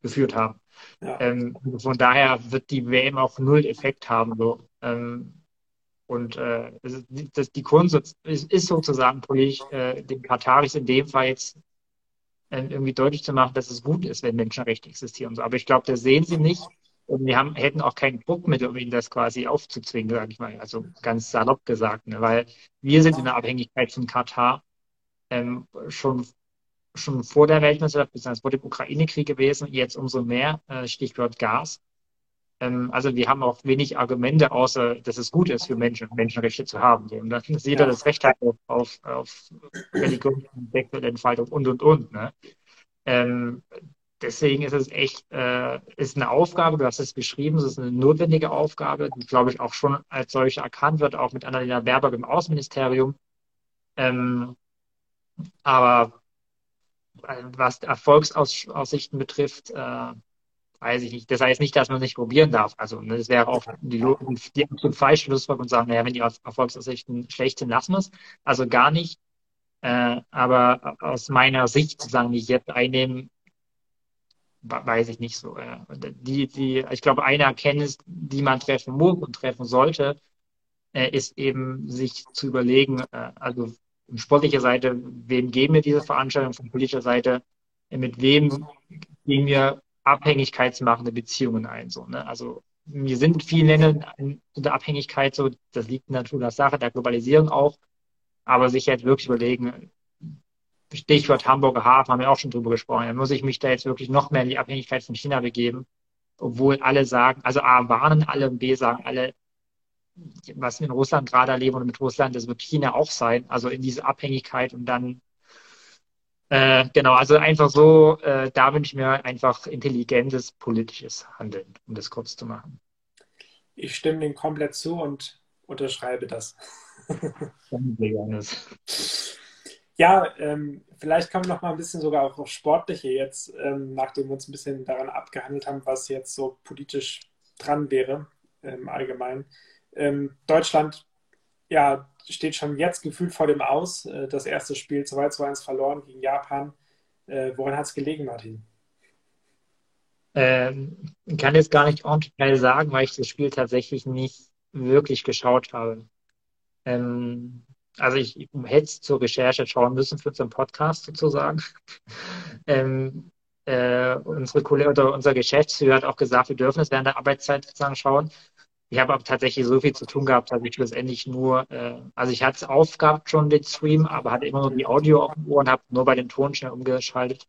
geführt haben. Ja. Ähm, von daher wird die WM auch null Effekt haben. So. Ähm, und äh, das, das, die Kunst ist, ist sozusagen politisch äh, den Kataris in dem Fall jetzt irgendwie deutlich zu machen, dass es gut ist, wenn Menschenrechte existieren. Aber ich glaube, das sehen sie nicht. Und wir haben, hätten auch kein Druckmittel, um ihnen das quasi aufzuzwingen, sage ich mal. Also ganz salopp gesagt. Ne? Weil wir sind in der Abhängigkeit von Katar ähm, schon schon vor der Weltmeisterschaft, beziehungsweise vor dem Ukraine-Krieg gewesen, jetzt umso mehr, äh, Stichwort Gas. Ähm, also wir haben auch wenig Argumente, außer dass es gut ist für Menschen, Menschenrechte zu haben. Und dass jeder das Recht hat auf, auf, auf Religion, sexuelle Entfaltung und, und, und. Ne? Ähm, deswegen ist es echt, äh, ist eine Aufgabe, du hast es beschrieben, es ist eine notwendige Aufgabe, die, glaube ich, auch schon als solche erkannt wird, auch mit Annalena Baerbock im Außenministerium. Ähm, aber was Erfolgsaussichten betrifft, äh, weiß ich nicht. Das heißt nicht, dass man es nicht probieren darf. Also ne, das wäre auch die, die absolut falsche Schlussfolgerung und sagen, naja, wenn die Erfolgsaussichten schlecht sind, lassen wir es. Also gar nicht. Äh, aber aus meiner Sicht, sozusagen, die ich jetzt einnehmen, weiß ich nicht so. Äh, die, die, ich glaube, eine Erkenntnis, die man treffen muss und treffen sollte, äh, ist eben sich zu überlegen, äh, also von sportlicher Seite, wem geben wir diese Veranstaltung, von politischer Seite, mit wem gehen wir abhängigkeitsmachende Beziehungen ein. So, ne? Also wir sind in vielen Ländern in der Abhängigkeit so, das liegt in der Natur der Sache, der Globalisierung auch, aber sich jetzt wirklich überlegen, Stichwort Hamburger Hafen, haben wir auch schon drüber gesprochen, da muss ich mich da jetzt wirklich noch mehr in die Abhängigkeit von China begeben, obwohl alle sagen, also A, warnen alle und B, sagen alle, was wir in Russland gerade erleben und mit Russland, das wird China auch sein, also in diese Abhängigkeit und dann äh, genau, also einfach so, äh, da wünsche ich mir einfach intelligentes politisches Handeln, um das kurz zu machen. Ich stimme dem komplett zu und unterschreibe das. (laughs) ja, ähm, vielleicht kommen wir noch mal ein bisschen sogar auch auf Sportliche jetzt, ähm, nachdem wir uns ein bisschen daran abgehandelt haben, was jetzt so politisch dran wäre im Allgemeinen. Ähm, Deutschland ja, steht schon jetzt gefühlt vor dem Aus. Äh, das erste Spiel 2 zu 1 verloren gegen Japan. Äh, woran hat es gelegen, Martin? Ähm, kann jetzt gar nicht ordentlich sagen, weil ich das Spiel tatsächlich nicht wirklich geschaut habe. Ähm, also ich, ich hätte es zur Recherche schauen müssen für unseren Podcast sozusagen. (laughs) ähm, äh, unsere Kollege oder unser Geschäftsführer hat auch gesagt, wir dürfen es während der Arbeitszeit sozusagen schauen. Ich habe aber tatsächlich so viel zu tun gehabt, dass ich schlussendlich nur, äh, also ich hatte es aufgehabt schon den Stream, aber hatte immer nur die Audio auf dem Ohr und habe nur bei den Ton schnell umgeschaltet.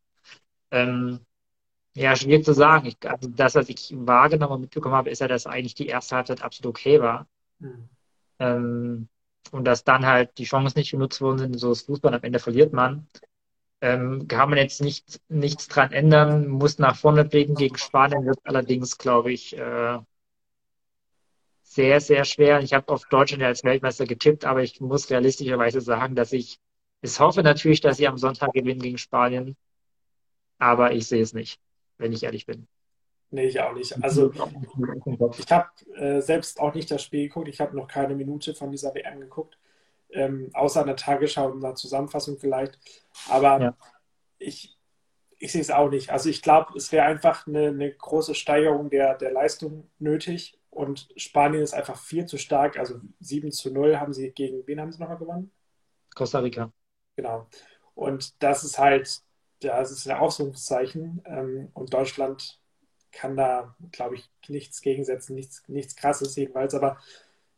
Ähm, ja, schwierig zu sagen. Ich, also das, was ich wahrgenommen und mitbekommen habe, ist ja, dass eigentlich die erste Halbzeit absolut okay war. Mhm. Ähm, und dass dann halt die Chancen nicht genutzt worden sind, so ist Fußball, am Ende verliert man. Ähm, kann man jetzt nicht, nichts dran ändern, muss nach vorne blicken gegen Spanien, wird allerdings, glaube ich, äh, sehr, sehr schwer. Ich habe auf Deutschland ja als Weltmeister getippt, aber ich muss realistischerweise sagen, dass ich es hoffe natürlich, dass sie am Sonntag gewinnen gegen Spanien, aber ich sehe es nicht, wenn ich ehrlich bin. Nee, ich auch nicht. Also ich habe äh, selbst auch nicht das Spiel geguckt. Ich habe noch keine Minute von dieser WM geguckt, ähm, außer an der Tagesschau und einer Zusammenfassung vielleicht. Aber ja. ich, ich sehe es auch nicht. Also ich glaube, es wäre einfach eine, eine, große Steigerung der, der Leistung nötig. Und Spanien ist einfach viel zu stark. Also 7 zu 0 haben sie gegen wen haben sie nochmal gewonnen? Costa Rica. Genau. Und das ist halt, ja, das ist ein Ausrufungszeichen. Ähm, und Deutschland kann da, glaube ich, nichts gegensetzen, nichts, nichts krasses jedenfalls. Aber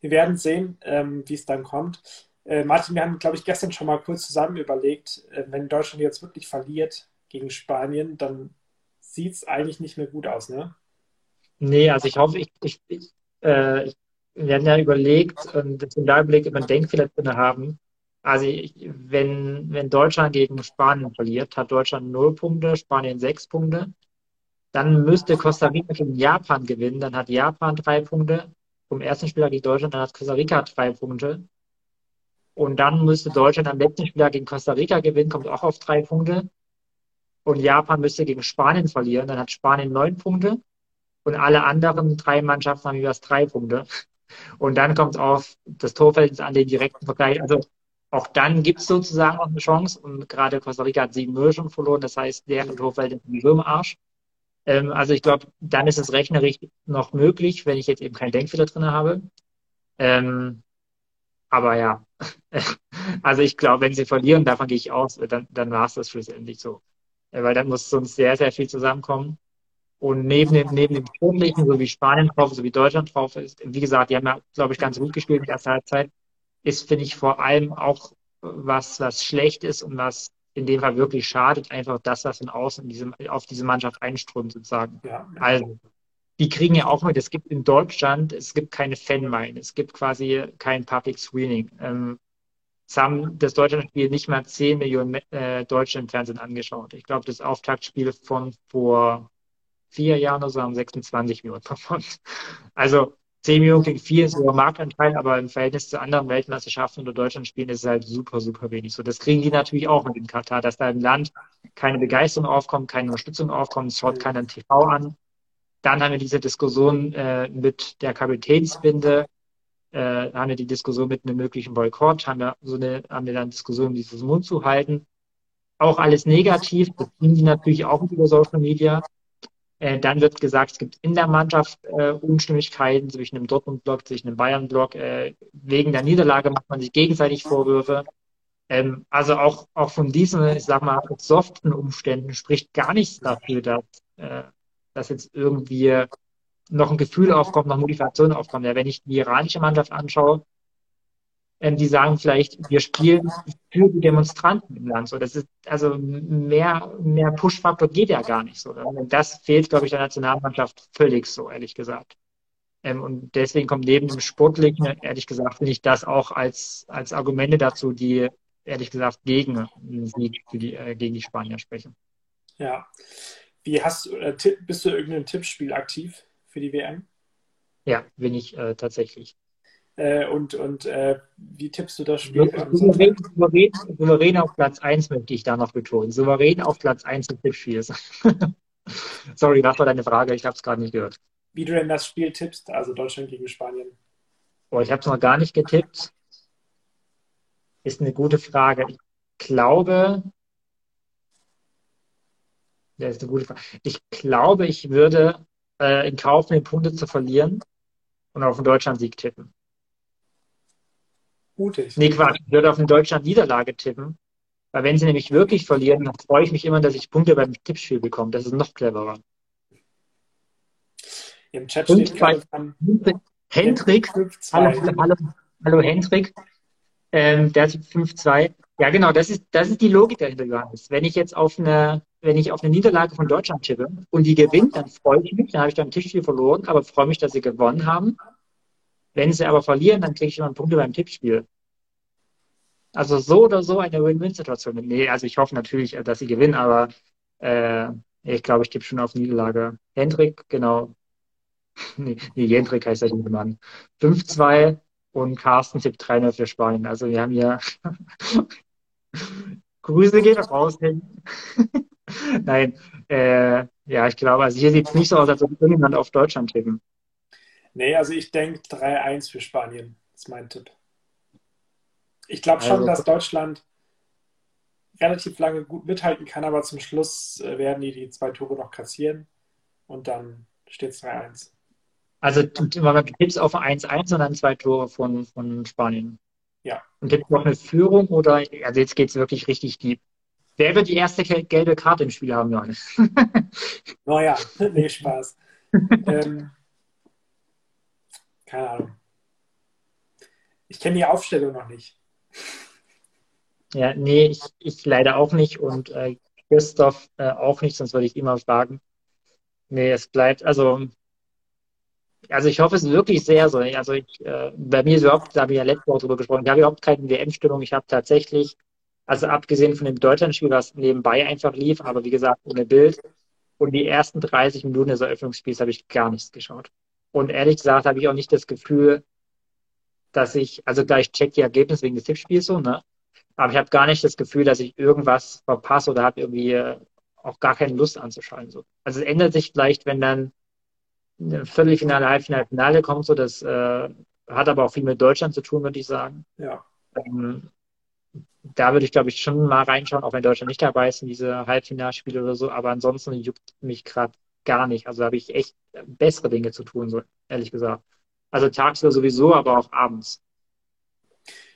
wir werden sehen, ähm, wie es dann kommt. Äh, Martin, wir haben, glaube ich, gestern schon mal kurz zusammen überlegt, äh, wenn Deutschland jetzt wirklich verliert gegen Spanien, dann sieht es eigentlich nicht mehr gut aus, ne? Nee, also ich hoffe, ich, ich, ich, äh, wir haben ja überlegt, und das da überlegt, ob wir Denkfehler drin haben. Also ich, wenn, wenn Deutschland gegen Spanien verliert, hat Deutschland null Punkte, Spanien sechs Punkte. Dann müsste Costa Rica gegen Japan gewinnen, dann hat Japan drei Punkte. Vom ersten Spieler gegen Deutschland, dann hat Costa Rica drei Punkte. Und dann müsste Deutschland am letzten Spieler gegen Costa Rica gewinnen, kommt auch auf drei Punkte. Und Japan müsste gegen Spanien verlieren, dann hat Spanien neun Punkte und alle anderen drei Mannschaften haben jeweils drei Punkte. Und dann kommt es auf das Torverhältnis an den direkten Vergleich. Also auch dann gibt es sozusagen auch eine Chance. Und gerade Costa Rica hat sieben 0 schon verloren. Das heißt, deren Torverhältnis ist so im Arsch. Ähm, also ich glaube, dann ist es rechnerisch noch möglich, wenn ich jetzt eben keinen Denkfehler drin habe. Ähm, aber ja, (laughs) also ich glaube, wenn sie verlieren, davon gehe ich aus, dann, dann war es das schlussendlich so. Weil dann muss sonst sehr, sehr viel zusammenkommen. Und neben dem, neben dem Sportlichen, so wie Spanien drauf, so wie Deutschland drauf ist, wie gesagt, die haben ja, glaube ich, ganz gut gespielt in der ersten Halbzeit, ist, finde ich, vor allem auch was, was schlecht ist und was in dem Fall wirklich schadet, einfach das, was von außen diese, auf diese Mannschaft einströmt, sozusagen. Ja. Also, die kriegen ja auch mit, es gibt in Deutschland, es gibt keine Fanmeile, es gibt quasi kein Public Screening. Ähm, es haben das Deutschlandspiel nicht mal 10 Millionen äh, Deutsche im Fernsehen angeschaut. Ich glaube, das Auftaktspiel von vor vier so haben 26 Millionen performt. Also 10 Millionen klingt viel, ist über Marktanteil, aber im Verhältnis zu anderen Weltmeisterschaften oder Deutschlandspielen ist es halt super, super wenig. So, das kriegen die natürlich auch mit in Katar, dass da im Land keine Begeisterung aufkommt, keine Unterstützung aufkommt, es schaut keiner TV an. Dann haben wir diese Diskussion äh, mit der Kapitänsbinde, äh, haben wir die Diskussion mit einem möglichen Boykott, haben wir so eine, haben wir dann Diskussion, dieses Mund zu halten. Auch alles negativ, das kriegen die natürlich auch über Social Media. Äh, dann wird gesagt, es gibt in der Mannschaft äh, Unstimmigkeiten zwischen dem Dortmund-Block, zwischen dem Bayern-Block. Äh, wegen der Niederlage macht man sich gegenseitig Vorwürfe. Ähm, also auch, auch von diesen, ich sag mal, soften Umständen spricht gar nichts dafür, dass, äh, dass jetzt irgendwie noch ein Gefühl aufkommt, noch Motivation aufkommt. Ja, wenn ich die iranische Mannschaft anschaue, die sagen vielleicht, wir spielen für die Demonstranten im Land. So, das ist also mehr, mehr Push-Faktor geht ja gar nicht so. Und das fehlt, glaube ich, der Nationalmannschaft völlig so, ehrlich gesagt. Ähm, und deswegen kommt neben dem Sportlichen, ehrlich gesagt, finde ich das auch als, als Argumente dazu, die ehrlich gesagt gegen den Sieg für die, äh, gegen die Spanier sprechen. Ja. Wie hast du, äh, bist du irgendein Tippspiel aktiv für die WM? Ja, bin ich äh, tatsächlich. Äh, und und äh, wie tippst du das Spiel? Souverän, souverän, souverän auf Platz 1 möchte ich da noch betonen. Souverän auf Platz 1 im Tippspiel. (laughs) Sorry, was war deine Frage? Ich habe es gerade nicht gehört. Wie du denn das Spiel tippst, also Deutschland gegen Spanien? Oh, ich habe es noch gar nicht getippt. Ist eine gute Frage. Ich glaube, das ist eine gute Frage. Ich glaube, ich würde äh, in Kauf nehmen, Punkte zu verlieren und auf den Deutschland-Sieg tippen mutig. Nee, Quatsch. Ich würde auf eine Deutschland-Niederlage tippen. Weil wenn sie nämlich wirklich verlieren, dann freue ich mich immer, dass ich Punkte beim Tippspiel bekomme. Das ist noch cleverer. Im Chat steht gerade Hendrik, hallo, hallo, hallo Hendrik, ähm, der ist 5-2. Ja, genau, das ist, das ist die Logik dahinter, Johannes. Wenn ich jetzt auf eine, wenn ich auf eine Niederlage von Deutschland tippe und die gewinnt, dann freue ich mich, dann habe ich beim Tippspiel verloren, aber freue mich, dass sie gewonnen haben. Wenn sie aber verlieren, dann kriege ich immer Punkte beim Tippspiel. Also so oder so eine Win-Win-Situation. Nee, also ich hoffe natürlich, dass sie gewinnen, aber äh, ich glaube, ich tippe schon auf Niederlage. Hendrik, genau. (laughs) Nee, Hendrik heißt der junge Mann. 5-2 und Carsten tippt 3-0 für Spanien. Also wir haben hier (laughs) Grüße geht raus hin. (laughs) Nein, äh, ja, ich glaube, also hier sieht es nicht so aus, als ob irgendjemand auf Deutschland tippen. Nee, also ich denke 3-1 für Spanien. Ist mein Tipp. Ich glaube schon, also, dass Deutschland relativ lange gut mithalten kann, aber zum Schluss äh, werden die die zwei Tore noch kassieren und dann steht es 3-1. Also du tippst auf 1-1 und dann zwei Tore von, von Spanien. Ja. Und gibt es noch eine Führung oder, also jetzt geht es wirklich richtig deep. Wer wird die erste gelbe Karte im Spiel haben, Johannes? (laughs) naja, (laughs) nee, Spaß. (laughs) ähm, keine Ahnung. Ich kenne die Aufstellung noch nicht. (laughs) Ja, nee, ich, ich leider auch nicht und äh, Christoph äh, auch nicht, sonst würde ich immer fragen. Nee, es bleibt, also, also ich hoffe es wirklich sehr so. Also ich, äh, bei mir ist überhaupt, da habe ich ja letzte Woche drüber gesprochen, ich habe überhaupt keine WM-Stimmung. Ich habe tatsächlich, also abgesehen von dem Deutschlandspiel, was nebenbei einfach lief, aber wie gesagt, ohne Bild. Und die ersten 30 Minuten des Eröffnungsspiels habe ich gar nichts geschaut. Und ehrlich gesagt habe ich auch nicht das Gefühl, dass ich, also gleich check die Ergebnisse wegen des Tippspiels so, ne? Aber ich habe gar nicht das Gefühl, dass ich irgendwas verpasse oder habe irgendwie äh, auch gar keine Lust anzuschauen. So. Also es ändert sich vielleicht, wenn dann ein Viertelfinale, Halbfinale, Finale kommt, so das äh, hat aber auch viel mit Deutschland zu tun, würde ich sagen. Ja. Ähm, da würde ich, glaube ich, schon mal reinschauen, auch wenn Deutschland nicht dabei ist in diese Halbfinalspiele oder so. Aber ansonsten juckt mich gerade gar nicht. Also da habe ich echt bessere Dinge zu tun, so ehrlich gesagt. Also tagsüber sowieso, aber auch abends.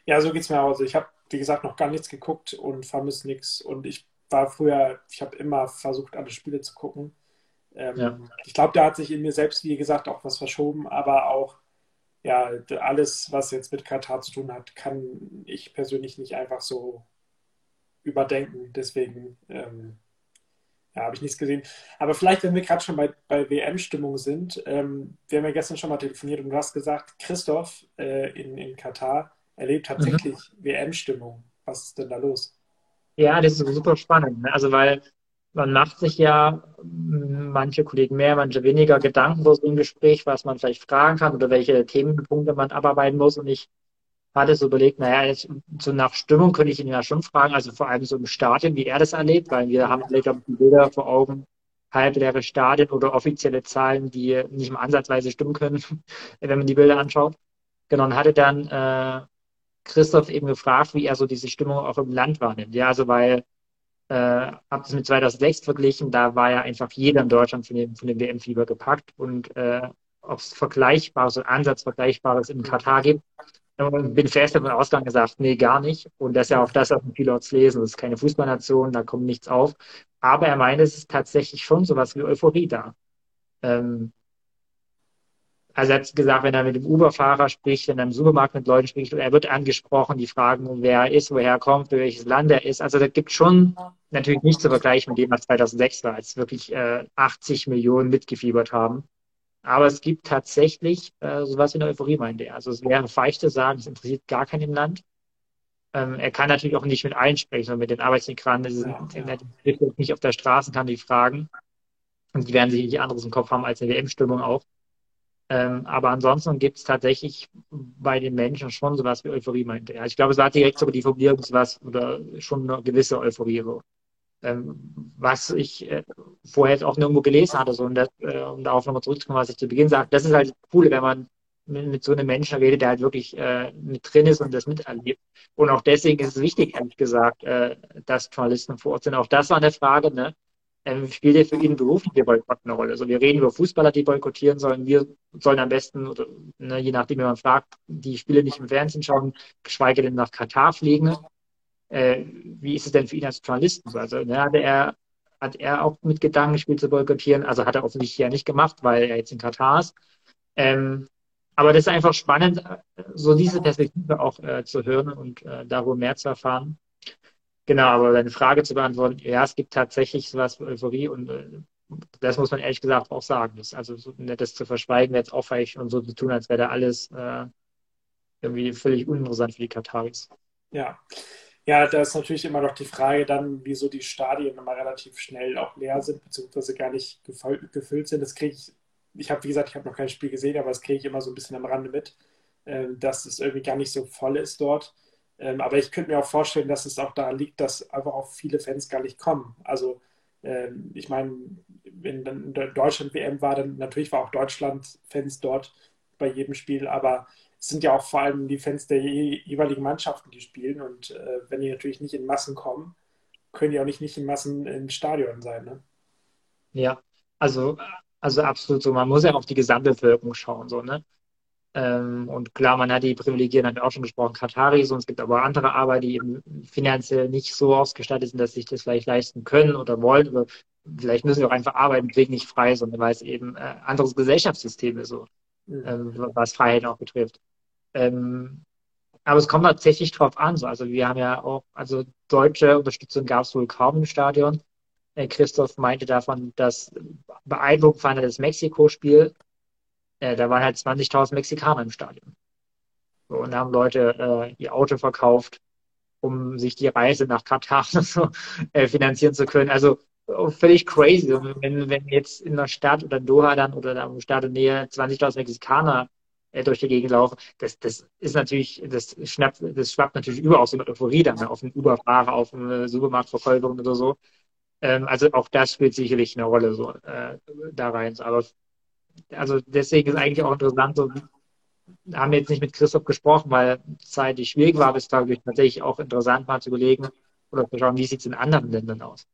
Ja, so geht es mir auch. Also ich habe, wie gesagt, noch gar nichts geguckt und vermisse nichts. Und ich war früher, ich habe immer versucht, alle Spiele zu gucken. Ähm, ja. Ich glaube, da hat sich in mir selbst, wie gesagt, auch was verschoben, aber auch ja, alles, was jetzt mit Katar zu tun hat, kann ich persönlich nicht einfach so überdenken. Deswegen ähm, ja, habe ich nichts gesehen. Aber vielleicht, wenn wir gerade schon bei, bei WM-Stimmung sind, ähm, wir haben ja gestern schon mal telefoniert und du hast gesagt, Christoph äh, in, in Katar erlebt tatsächlich mhm. WM-Stimmung. Was ist denn da los? Ja, das ist super spannend. Ne? Also, weil man macht sich ja manche Kollegen mehr, manche weniger Gedanken so einem Gespräch, was man vielleicht fragen kann oder welche Themenpunkte man abarbeiten muss. Und ich hatte so überlegt, naja, so nach Stimmung könnte ich ihn ja schon fragen, also vor allem so im Stadion, wie er das erlebt, weil wir haben vielleicht auch Bilder vor Augen, halbleere Stadien oder offizielle Zahlen, die nicht mal ansatzweise stimmen können, (laughs) wenn man die Bilder anschaut. Genau, und hatte dann äh, Christoph eben gefragt, wie er so diese Stimmung auch im Land wahrnimmt. Ja, also weil äh, habe das mit 2006 verglichen, da war ja einfach jeder in Deutschland von dem, von dem WM-Fieber gepackt und äh, ob es Vergleichbares oder Ansatz Vergleichbares in Katar gibt. Und bin fest davon ausgegangen gesagt, nee, gar nicht. Und das ist ja auch das, was viele Orts lesen. Das ist keine Fußballnation, da kommt nichts auf. Aber er meint, es ist tatsächlich schon sowas wie Euphorie da. Ähm, also er hat gesagt, wenn er mit dem Uber-Fahrer spricht, wenn er im Supermarkt mit Leuten spricht, er wird angesprochen, die fragen, wer er ist, woher er kommt, welches Land er ist. Also da gibt schon natürlich nicht zu vergleichen mit dem, was 2006 war, als wirklich äh, 80 Millionen mitgefiebert haben. Aber es gibt tatsächlich äh, sowas wie eine Euphorie, meinte er. Also es wäre zu sagen, es interessiert gar keinen im Land. Ähm, er kann natürlich auch nicht mit allen sprechen, sondern mit den Arbeitsmigranten, die ja, ja. nicht auf der Straße, kann die fragen. Und die werden sicherlich anderes im Kopf haben als eine WM-Stimmung auch. Ähm, aber ansonsten gibt es tatsächlich bei den Menschen schon sowas wie Euphorie, meinte er. Ich glaube, es war direkt sogar die Formulierung, sowas oder schon eine gewisse Euphorie. So. Ähm, was ich äh, vorher jetzt auch nirgendwo gelesen hatte, so, und das, äh, um darauf nochmal zurückzukommen, was ich zu Beginn sagte, das ist halt cool, wenn man mit, mit so einem Menschen redet, der halt wirklich äh, mit drin ist und das miterlebt. Und auch deswegen ist es wichtig, ehrlich gesagt, äh, dass Journalisten vor Ort sind. Auch das war eine Frage, ne? ähm, spielt ja für ihn berufliche Boykott eine Rolle. Also wir reden über Fußballer, die boykottieren sollen. Wir sollen am besten, oder, ne, je nachdem, wie man fragt, die Spiele nicht im Fernsehen schauen, geschweige denn nach Katar fliegen. Äh, wie ist es denn für ihn als Journalisten? Also ne, hat er hat er auch mit Gedanken gespielt zu boykottieren. Also hat er offensichtlich ja nicht gemacht, weil er jetzt in Katar ist. Ähm, aber das ist einfach spannend, so diese Perspektive auch äh, zu hören und äh, darüber mehr zu erfahren. Genau, aber deine Frage zu beantworten, ja, es gibt tatsächlich sowas wie Euphorie und äh, das muss man ehrlich gesagt auch sagen. Das, also so, das zu verschweigen wäre jetzt auch falsch und so zu tun, als wäre da alles äh, irgendwie völlig uninteressant für die Kataris. Ja. Ja, da ist natürlich immer noch die Frage dann, wieso die Stadien immer relativ schnell auch leer sind, beziehungsweise gar nicht gefüllt sind. Das kriege ich, ich habe, wie gesagt, ich habe noch kein Spiel gesehen, aber das kriege ich immer so ein bisschen am Rande mit, äh, dass es irgendwie gar nicht so voll ist dort. Ähm, aber ich könnte mir auch vorstellen, dass es auch daran liegt, dass einfach auch viele Fans gar nicht kommen. Also ähm, ich meine, wenn dann Deutschland WM war, dann natürlich war auch Deutschland Fans dort bei jedem Spiel, aber sind ja auch vor allem die Fans der jeweiligen Mannschaften, die spielen. Und äh, wenn die natürlich nicht in Massen kommen, können die auch nicht, nicht in Massen im Stadion sein. Ne? Ja, also, also absolut so. Man muss ja auf die Gesamtbevölkerung schauen. So, ne? Ähm, und klar, man hat die Privilegien, haben wir auch schon gesprochen, Kataris, und es gibt aber andere Arbeiter, die eben finanziell nicht so ausgestattet sind, dass sie sich das vielleicht leisten können oder wollen. Oder vielleicht müssen sie auch einfach arbeiten, kriegen nicht frei, sondern weil es eben äh, anderes Gesellschaftssystem ist, so, mhm. ähm, was Freiheit auch betrifft. Ähm, aber es kommt tatsächlich drauf an. So. Also wir haben ja auch, also deutsche Unterstützung gab es wohl kaum im Stadion. Äh, Christoph meinte davon, dass beeindruckend fand er das Mexiko-Spiel äh, da waren halt 20.000 Mexikaner im Stadion. So, und da haben Leute äh, ihr Auto verkauft, um sich die Reise nach Katar (laughs) so, äh, finanzieren zu können. Also oh, völlig crazy. Wenn, wenn jetzt in der Stadt oder in Doha dann oder da im Stadt in Nähe 20.000 Mexikaner äh, durch die Gegend laufen, das, das ist natürlich, das schnappt, das schwappt natürlich über aus so einer Euphorie dann auf einen Uberfahrer, auf eine Supermarktverkäuferin oder so. Ähm, also auch das spielt sicherlich eine Rolle so äh, da rein. Aber also deswegen ist eigentlich auch interessant, so, haben wir jetzt nicht mit Christoph gesprochen, weil zeitlich schwierig war, aber es war tatsächlich auch interessant, mal zu überlegen oder zu schauen, wie sieht es in anderen Ländern aus.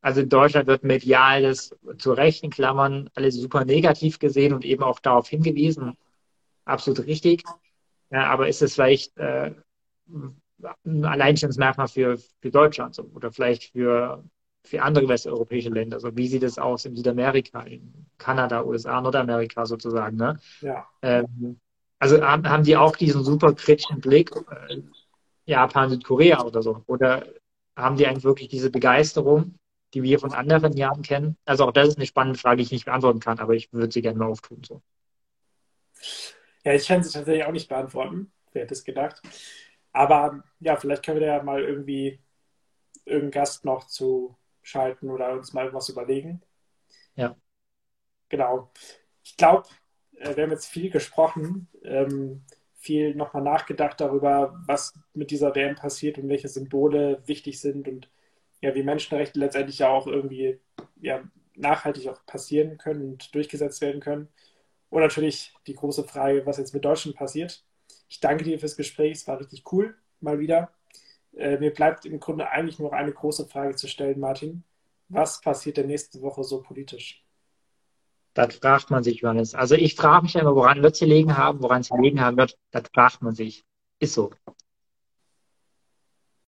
also in Deutschland wird medial das zu rechten Klammern alles super negativ gesehen und eben auch darauf hingewiesen. Absolut richtig. Ja, aber ist es vielleicht äh, ein Alleinstellungsmerkmal für, für Deutschland so, oder vielleicht für, für andere westeuropäische Länder? So, wie sieht es aus in Südamerika, in Kanada, USA, Nordamerika sozusagen? Ne? Ja. Ähm, also haben, haben die auch diesen super kritischen Blick, äh, Japan, Südkorea oder so? Oder haben die eigentlich wirklich diese Begeisterung, die wir von anderen Jahren kennen? Also auch das ist eine spannende Frage, die ich nicht beantworten kann, aber ich würde sie gerne mal auftun. So. Ja, ich kann sie tatsächlich auch nicht beantworten. Wer hätte es gedacht? Aber ja, vielleicht können wir da ja mal irgendwie irgendeinen Gast noch zu schalten oder uns mal irgendwas überlegen. Ja. Genau. Ich glaube, äh, wir haben jetzt viel gesprochen, ähm, viel nochmal nachgedacht darüber, was mit dieser WM passiert und welche Symbole wichtig sind und ja, wie Menschenrechte letztendlich ja auch irgendwie ja, nachhaltig auch passieren können und durchgesetzt werden können. Und natürlich die große Frage, was jetzt mit Deutschland passiert. Ich danke dir fürs Gespräch, es war richtig cool, mal wieder. Äh, mir bleibt im Grunde eigentlich nur eine große Frage zu stellen, Martin. Was passiert denn nächste Woche so politisch? Das fragt man sich, Johannes. Also ich frage mich immer, woran wird sie liegen haben, woran sie liegen haben wird, das fragt man sich. Ist so.